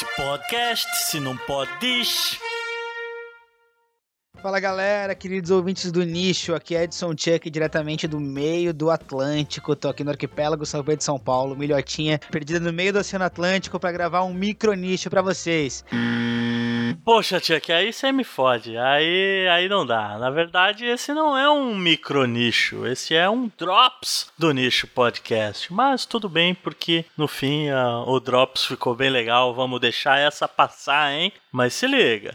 Se podcast, se não pode, diz. Fala galera, queridos ouvintes do nicho, aqui é Edson Chuck, diretamente do meio do Atlântico. Tô aqui no arquipélago São Pedro de São Paulo, milhotinha, perdida no meio do Oceano Atlântico para gravar um micro nicho para vocês. Poxa, Chuck, aí você me fode. Aí, aí não dá. Na verdade, esse não é um micro nicho, esse é um Drops do Nicho Podcast. Mas tudo bem, porque no fim uh, o Drops ficou bem legal. Vamos deixar essa passar, hein? Mas se liga.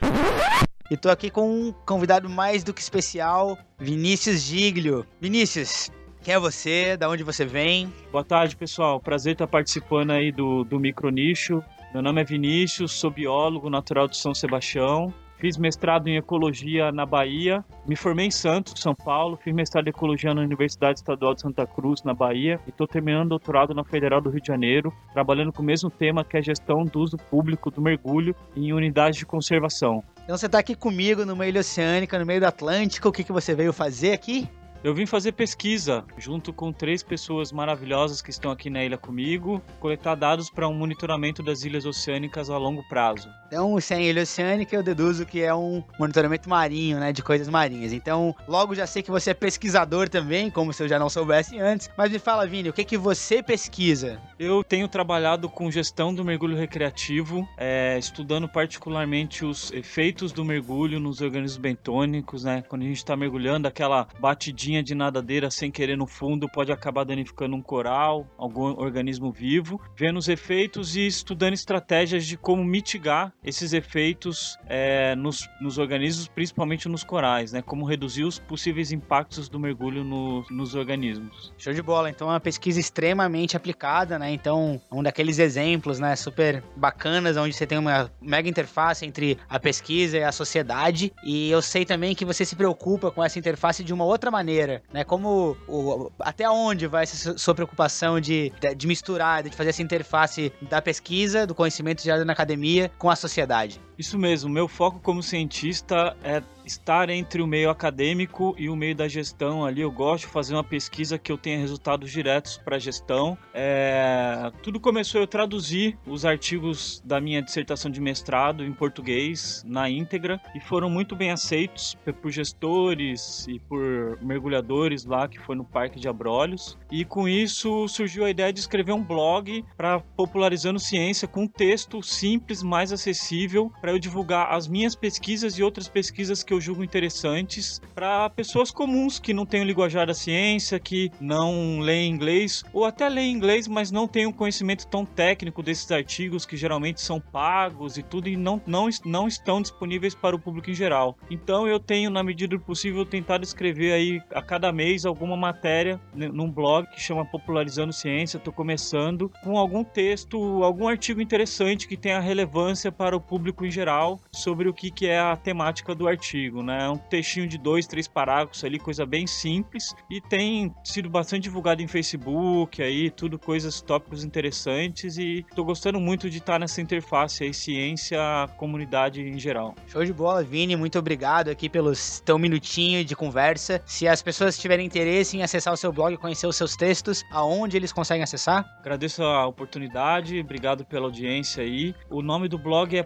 E tô aqui com um convidado mais do que especial, Vinícius Giglio. Vinícius, quem é você? Da onde você vem? Boa tarde, pessoal. Prazer estar participando aí do, do Micronicho. Meu nome é Vinícius, sou biólogo natural de São Sebastião. Fiz mestrado em ecologia na Bahia, me formei em Santos, São Paulo, fiz mestrado em ecologia na Universidade Estadual de Santa Cruz, na Bahia, e estou terminando doutorado na Federal do Rio de Janeiro, trabalhando com o mesmo tema que é a gestão do uso público do mergulho em unidades de conservação. Então você está aqui comigo numa ilha oceânica, no meio do Atlântico, o que, que você veio fazer aqui? Eu vim fazer pesquisa junto com três pessoas maravilhosas que estão aqui na ilha comigo, coletar dados para um monitoramento das ilhas oceânicas a longo prazo. Então, se é ilha oceânica, eu deduzo que é um monitoramento marinho, né, de coisas marinhas. Então, logo já sei que você é pesquisador também, como se eu já não soubesse antes. Mas me fala, Vini, o que que você pesquisa? Eu tenho trabalhado com gestão do mergulho recreativo, é, estudando particularmente os efeitos do mergulho nos organismos bentônicos, né? Quando a gente está mergulhando, aquela batidinha de nadadeira sem querer no fundo pode acabar danificando um coral, algum organismo vivo, vendo os efeitos e estudando estratégias de como mitigar esses efeitos é, nos, nos, organismos, principalmente nos corais, né? Como reduzir os possíveis impactos do mergulho no, nos organismos. Show de bola. Então é uma pesquisa extremamente aplicada, né? Então, um daqueles exemplos, né, super bacanas, onde você tem uma mega interface entre a pesquisa e a sociedade. E eu sei também que você se preocupa com essa interface de uma outra maneira, né? Como o, até onde vai essa sua preocupação de, de misturar, de fazer essa interface da pesquisa, do conhecimento gerado na academia com a sociedade? Isso mesmo, meu foco como cientista é estar entre o meio acadêmico e o meio da gestão ali. Eu gosto de fazer uma pesquisa que eu tenha resultados diretos para a gestão. É... Tudo começou eu traduzir os artigos da minha dissertação de mestrado em português na íntegra e foram muito bem aceitos por gestores e por mergulhadores lá que foi no Parque de Abrolhos. E com isso surgiu a ideia de escrever um blog para popularizando ciência com um texto simples, mais acessível para eu divulgar as minhas pesquisas e outras pesquisas que eu julgo interessantes para pessoas comuns que não têm o linguajar da ciência, que não leem inglês, ou até leem inglês, mas não têm um conhecimento tão técnico desses artigos que geralmente são pagos e tudo e não, não, não estão disponíveis para o público em geral. Então eu tenho, na medida do possível, tentado escrever aí a cada mês alguma matéria num blog que chama Popularizando Ciência. Estou começando com algum texto, algum artigo interessante que tenha relevância para o público em geral sobre o que, que é a temática do artigo né? É um textinho de dois, três parágrafos ali, coisa bem simples e tem sido bastante divulgado em Facebook aí, tudo coisas, tópicos interessantes e tô gostando muito de estar nessa interface aí, ciência, comunidade em geral. Show de bola, Vini, muito obrigado aqui pelo teu minutinho de conversa. Se as pessoas tiverem interesse em acessar o seu blog, conhecer os seus textos, aonde eles conseguem acessar? Agradeço a oportunidade, obrigado pela audiência aí. O nome do blog é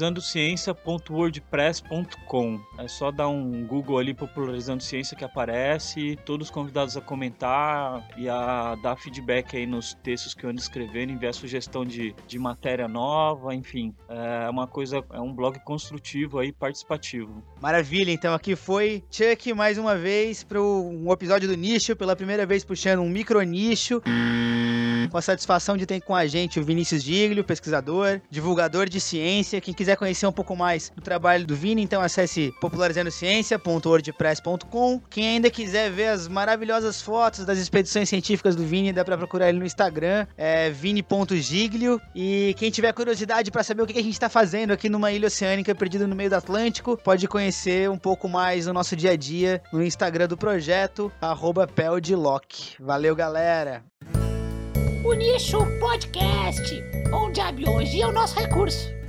popularizandociência.wordpress.com. É só dar um Google ali popularizando ciência que aparece, todos convidados a comentar e a dar feedback aí nos textos que eu ando escrevendo, enviar sugestão de, de matéria nova, enfim. É uma coisa, é um blog construtivo aí, participativo. Maravilha, então aqui foi Chuck mais uma vez para um episódio do nicho, pela primeira vez puxando um micro nicho com a satisfação de ter com a gente o Vinícius Giglio, pesquisador, divulgador de ciência. Quem quiser conhecer um pouco mais do trabalho do Vini, então acesse popularizandociência.wordpress.com. Quem ainda quiser ver as maravilhosas fotos das expedições científicas do Vini, dá para procurar ele no Instagram, é vini.giglio. E quem tiver curiosidade para saber o que a gente está fazendo aqui numa ilha oceânica perdida no meio do Atlântico, pode conhecer um pouco mais o nosso dia a dia no Instagram do projeto, arroba Valeu, galera! O Nicho Podcast, onde a biologia é o nosso recurso.